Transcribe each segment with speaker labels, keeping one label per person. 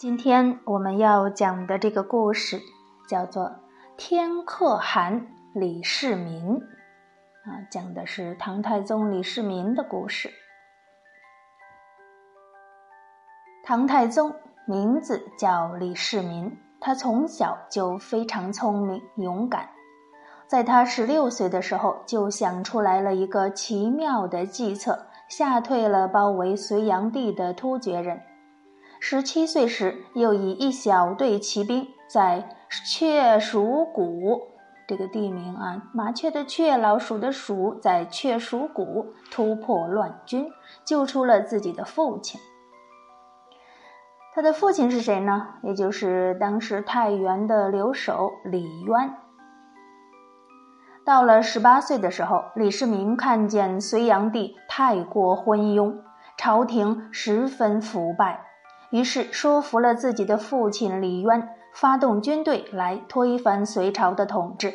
Speaker 1: 今天我们要讲的这个故事叫做《天可汗李世民》，啊，讲的是唐太宗李世民的故事。唐太宗名字叫李世民，他从小就非常聪明勇敢，在他十六岁的时候就想出来了一个奇妙的计策，吓退了包围隋炀帝的突厥人。十七岁时，又以一小队骑兵在雀鼠谷这个地名啊，麻雀的雀，老鼠的鼠，在雀鼠谷突破乱军，救出了自己的父亲。他的父亲是谁呢？也就是当时太原的留守李渊。到了十八岁的时候，李世民看见隋炀帝太过昏庸，朝廷十分腐败。于是说服了自己的父亲李渊，发动军队来推翻隋朝的统治。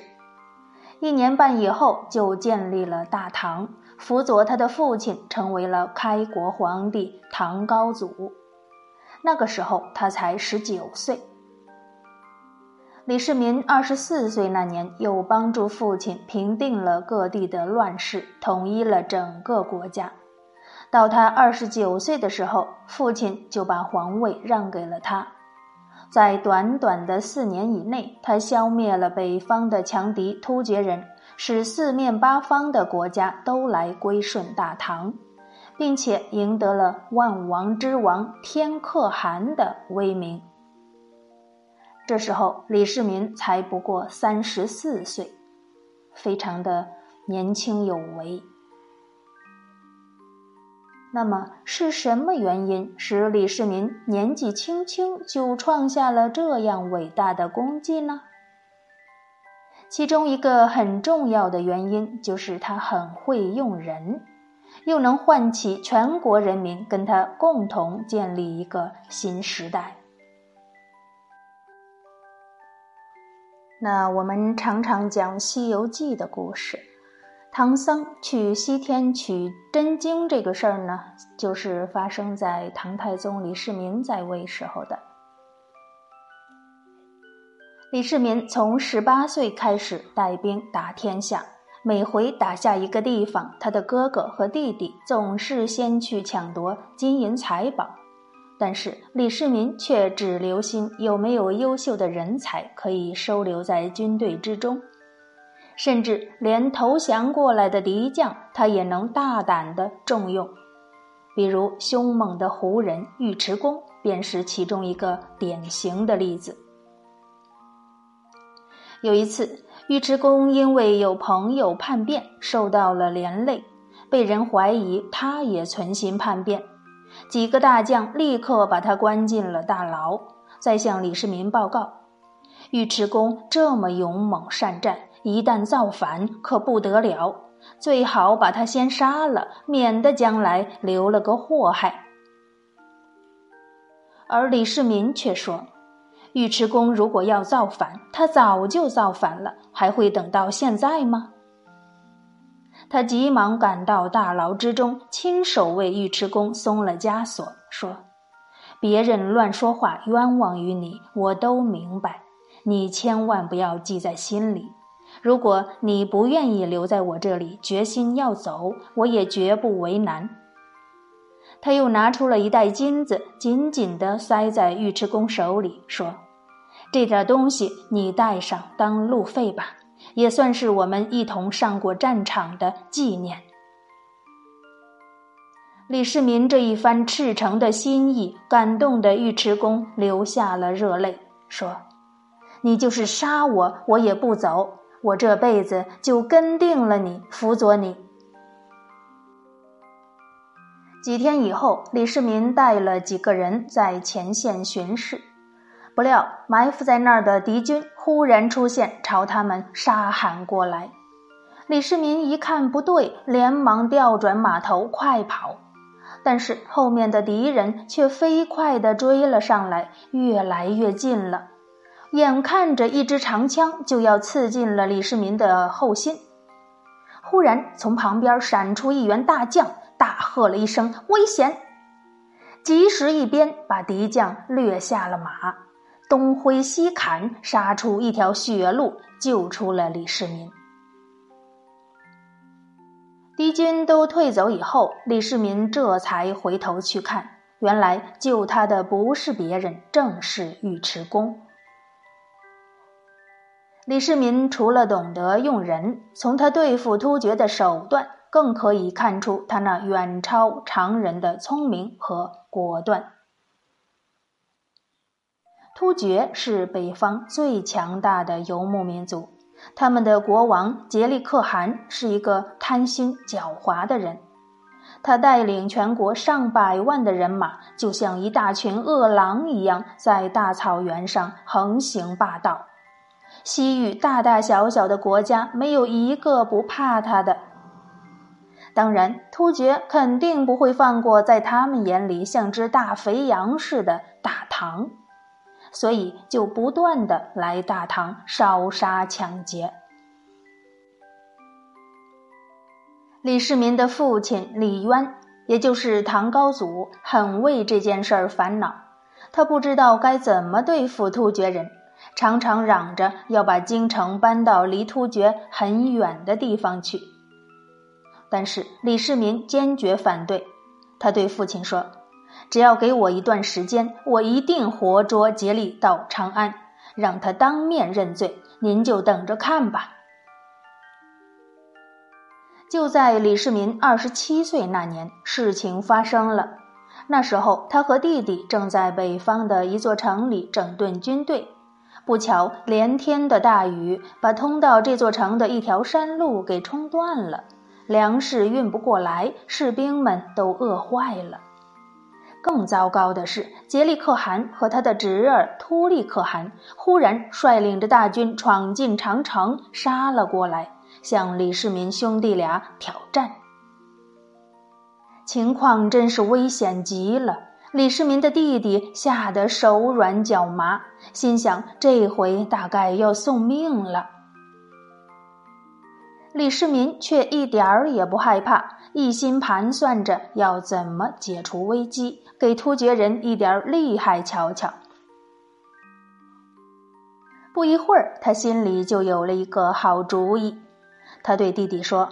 Speaker 1: 一年半以后，就建立了大唐，辅佐他的父亲成为了开国皇帝唐高祖。那个时候他才十九岁。李世民二十四岁那年，又帮助父亲平定了各地的乱世，统一了整个国家。到他二十九岁的时候，父亲就把皇位让给了他。在短短的四年以内，他消灭了北方的强敌突厥人，使四面八方的国家都来归顺大唐，并且赢得了万王之王天可汗的威名。这时候，李世民才不过三十四岁，非常的年轻有为。那么是什么原因使李世民年纪轻轻就创下了这样伟大的功绩呢？其中一个很重要的原因就是他很会用人，又能唤起全国人民跟他共同建立一个新时代。那我们常常讲《西游记》的故事。唐僧去西天取真经这个事儿呢，就是发生在唐太宗李世民在位时候的。李世民从十八岁开始带兵打天下，每回打下一个地方，他的哥哥和弟弟总是先去抢夺金银财宝，但是李世民却只留心有没有优秀的人才可以收留在军队之中。甚至连投降过来的敌将，他也能大胆的重用，比如凶猛的胡人尉迟恭，便是其中一个典型的例子。有一次，尉迟恭因为有朋友叛变，受到了连累，被人怀疑他也存心叛变，几个大将立刻把他关进了大牢，再向李世民报告：尉迟恭这么勇猛善战。一旦造反，可不得了。最好把他先杀了，免得将来留了个祸害。而李世民却说：“尉迟恭如果要造反，他早就造反了，还会等到现在吗？”他急忙赶到大牢之中，亲手为尉迟恭松了枷锁，说：“别人乱说话，冤枉于你，我都明白，你千万不要记在心里。”如果你不愿意留在我这里，决心要走，我也绝不为难。他又拿出了一袋金子，紧紧地塞在尉迟恭手里，说：“这点东西你带上当路费吧，也算是我们一同上过战场的纪念。”李世民这一番赤诚的心意，感动的尉迟恭流下了热泪，说：“你就是杀我，我也不走。”我这辈子就跟定了你，辅佐你。几天以后，李世民带了几个人在前线巡视，不料埋伏在那儿的敌军忽然出现，朝他们杀喊过来。李世民一看不对，连忙调转马头快跑，但是后面的敌人却飞快地追了上来，越来越近了。眼看着一支长枪就要刺进了李世民的后心，忽然从旁边闪出一员大将，大喝了一声“危险”。及时一鞭把敌将掠下了马，东挥西砍，杀出一条血路，救出了李世民。敌军都退走以后，李世民这才回头去看，原来救他的不是别人，正是尉迟恭。李世民除了懂得用人，从他对付突厥的手段，更可以看出他那远超常人的聪明和果断。突厥是北方最强大的游牧民族。他们的国王杰利可汗是一个贪心狡猾的人，他带领全国上百万的人马，就像一大群饿狼一样，在大草原上横行霸道。西域大大小小的国家没有一个不怕他的。当然，突厥肯定不会放过在他们眼里像只大肥羊似的大唐。所以就不断的来大唐烧杀抢劫。李世民的父亲李渊，也就是唐高祖，很为这件事儿烦恼。他不知道该怎么对付突厥人，常常嚷着要把京城搬到离突厥很远的地方去。但是李世民坚决反对，他对父亲说。只要给我一段时间，我一定活捉竭力到长安，让他当面认罪。您就等着看吧。就在李世民二十七岁那年，事情发生了。那时候，他和弟弟正在北方的一座城里整顿军队，不巧连天的大雨把通到这座城的一条山路给冲断了，粮食运不过来，士兵们都饿坏了。更糟糕的是，杰利可汗和他的侄儿突利可汗忽然率领着大军闯进长城，杀了过来，向李世民兄弟俩挑战。情况真是危险极了。李世民的弟弟吓得手软脚麻，心想这回大概要送命了。李世民却一点儿也不害怕，一心盘算着要怎么解除危机，给突厥人一点厉害瞧瞧。不一会儿，他心里就有了一个好主意。他对弟弟说：“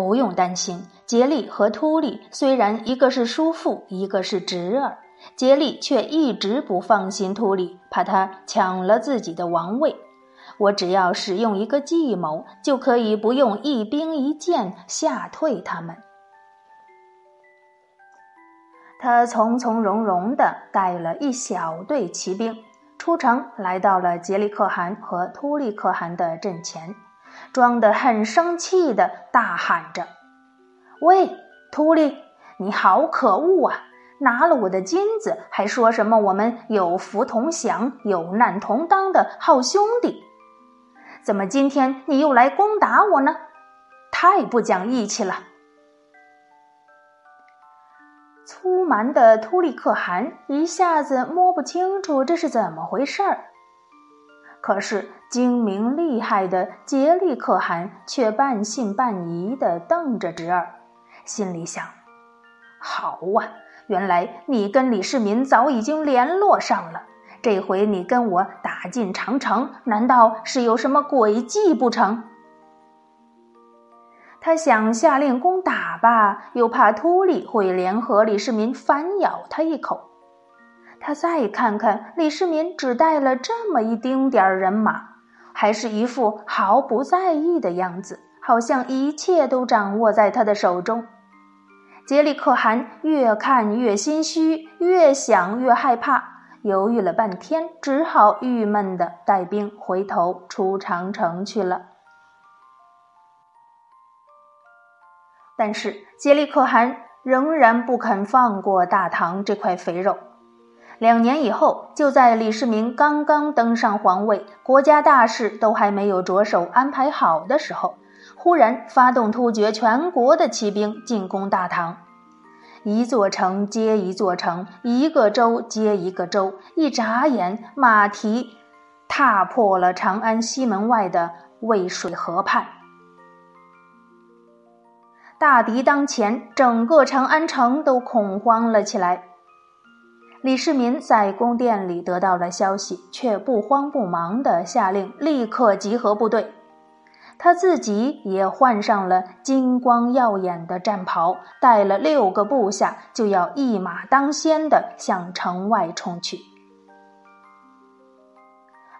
Speaker 1: 不用担心，竭力和突利虽然一个是叔父，一个是侄儿，竭力却一直不放心突利，怕他抢了自己的王位。”我只要使用一个计谋，就可以不用一兵一箭吓退他们。他从从容容地带了一小队骑兵出城，来到了杰里可汗和突利可汗的阵前，装得很生气的大喊着：“喂，突利，你好可恶啊！拿了我的金子，还说什么我们有福同享、有难同当的好兄弟！”怎么今天你又来攻打我呢？太不讲义气了！粗蛮的突利可汗一下子摸不清楚这是怎么回事儿，可是精明厉害的杰利可汗却半信半疑的瞪着侄儿，心里想：好啊，原来你跟李世民早已经联络上了。这回你跟我打进长城，难道是有什么诡计不成？他想下令攻打吧，又怕秃利会联合李世民反咬他一口。他再看看李世民只带了这么一丁点儿人马，还是一副毫不在意的样子，好像一切都掌握在他的手中。杰里可汗越看越心虚，越想越害怕。犹豫了半天，只好郁闷的带兵回头出长城去了。但是杰里可汗仍然不肯放过大唐这块肥肉。两年以后，就在李世民刚刚登上皇位，国家大事都还没有着手安排好的时候，忽然发动突厥全国的骑兵进攻大唐。一座城接一座城，一个州接一个州，一眨眼，马蹄踏破了长安西门外的渭水河畔。大敌当前，整个长安城都恐慌了起来。李世民在宫殿里得到了消息，却不慌不忙地下令立刻集合部队。他自己也换上了金光耀眼的战袍，带了六个部下，就要一马当先地向城外冲去。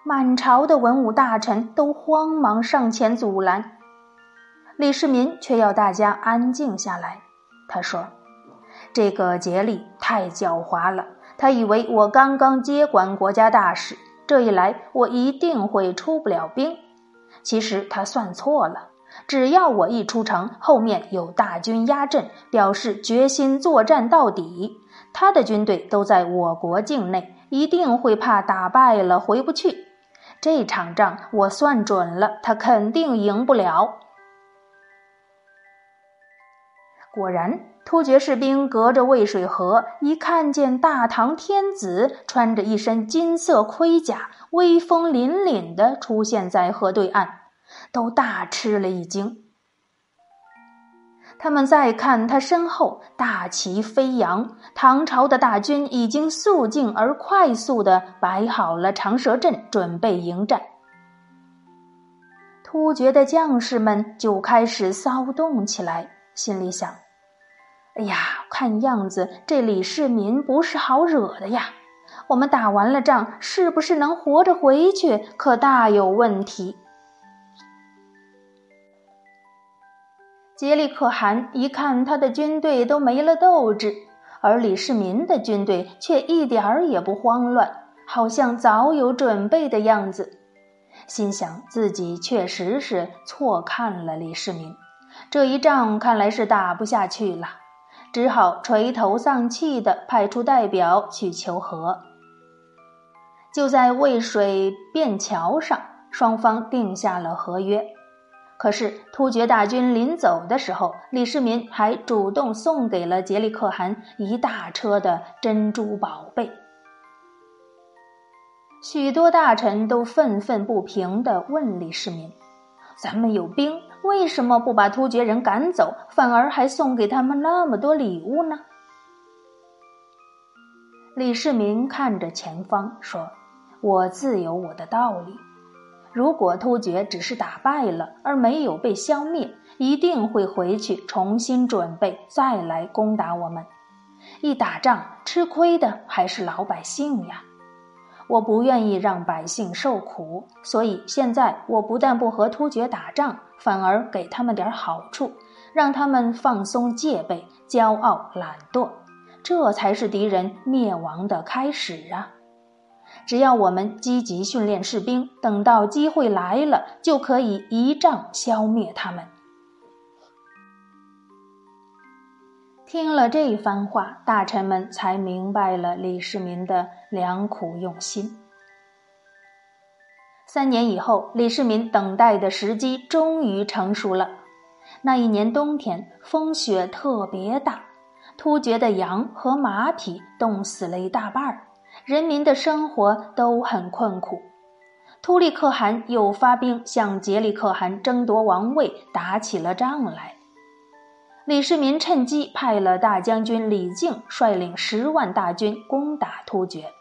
Speaker 1: 满朝的文武大臣都慌忙上前阻拦，李世民却要大家安静下来。他说：“这个竭力太狡猾了，他以为我刚刚接管国家大事，这一来我一定会出不了兵。其实他算错了，只要我一出城，后面有大军压阵，表示决心作战到底，他的军队都在我国境内，一定会怕打败了回不去。”这场仗我算准了，他肯定赢不了。果然，突厥士兵隔着渭水河，一看见大唐天子穿着一身金色盔甲，威风凛凛的出现在河对岸，都大吃了一惊。他们再看他身后，大旗飞扬，唐朝的大军已经肃静而快速地摆好了长蛇阵，准备迎战。突厥的将士们就开始骚动起来，心里想：“哎呀，看样子这李世民不是好惹的呀！我们打完了仗，是不是能活着回去，可大有问题。”杰里可汗一看，他的军队都没了斗志，而李世民的军队却一点儿也不慌乱，好像早有准备的样子。心想自己确实是错看了李世民，这一仗看来是打不下去了，只好垂头丧气地派出代表去求和。就在渭水便桥上，双方定下了合约。可是突厥大军临走的时候，李世民还主动送给了杰里可汗一大车的珍珠宝贝。许多大臣都愤愤不平地问李世民：“咱们有兵，为什么不把突厥人赶走，反而还送给他们那么多礼物呢？”李世民看着前方说：“我自有我的道理。”如果突厥只是打败了，而没有被消灭，一定会回去重新准备，再来攻打我们。一打仗，吃亏的还是老百姓呀！我不愿意让百姓受苦，所以现在我不但不和突厥打仗，反而给他们点好处，让他们放松戒备，骄傲懒惰，这才是敌人灭亡的开始啊！只要我们积极训练士兵，等到机会来了，就可以一仗消灭他们。听了这番话，大臣们才明白了李世民的良苦用心。三年以后，李世民等待的时机终于成熟了。那一年冬天，风雪特别大，突厥的羊和马匹冻死了一大半儿。人民的生活都很困苦，突利可汗又发兵向杰利可汗争夺王位，打起了仗来。李世民趁机派了大将军李靖率领十万大军攻打突厥，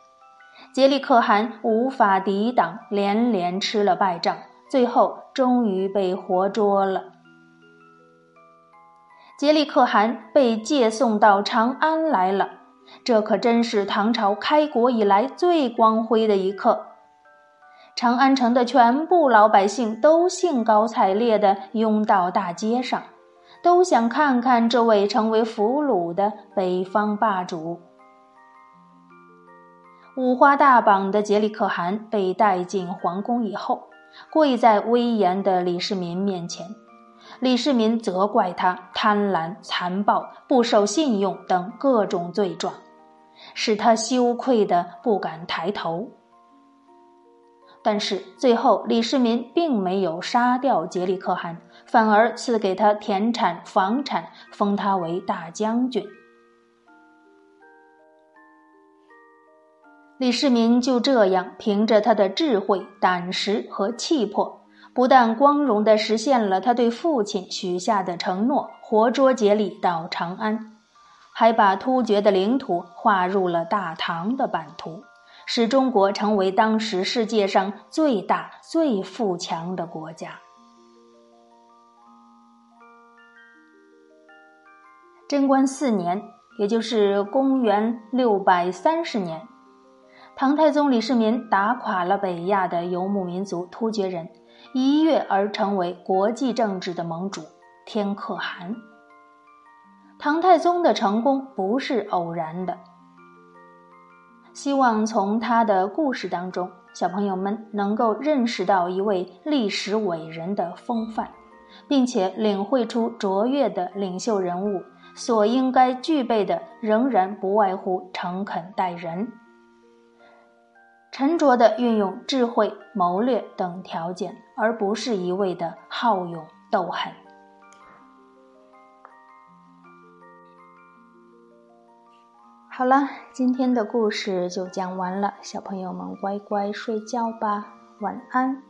Speaker 1: 杰里可汗无法抵挡，连连吃了败仗，最后终于被活捉了。杰里可汗被借送到长安来了。这可真是唐朝开国以来最光辉的一刻。长安城的全部老百姓都兴高采烈地拥到大街上，都想看看这位成为俘虏的北方霸主。五花大绑的杰里可汗被带进皇宫以后，跪在威严的李世民面前。李世民责怪他贪婪、残暴、不守信用等各种罪状，使他羞愧的不敢抬头。但是最后，李世民并没有杀掉杰里可汗，反而赐给他田产、房产，封他为大将军。李世民就这样凭着他的智慧、胆识和气魄。不但光荣地实现了他对父亲许下的承诺，活捉杰里到长安，还把突厥的领土划入了大唐的版图，使中国成为当时世界上最大、最富强的国家。贞观四年，也就是公元六百三十年，唐太宗李世民打垮了北亚的游牧民族突厥人，一跃而成为国际政治的盟主天可汗。唐太宗的成功不是偶然的，希望从他的故事当中，小朋友们能够认识到一位历史伟人的风范，并且领会出卓越的领袖人物。所应该具备的，仍然不外乎诚恳待人、沉着的运用智慧、谋略等条件，而不是一味的好勇斗狠。好了，今天的故事就讲完了，小朋友们乖乖睡觉吧，晚安。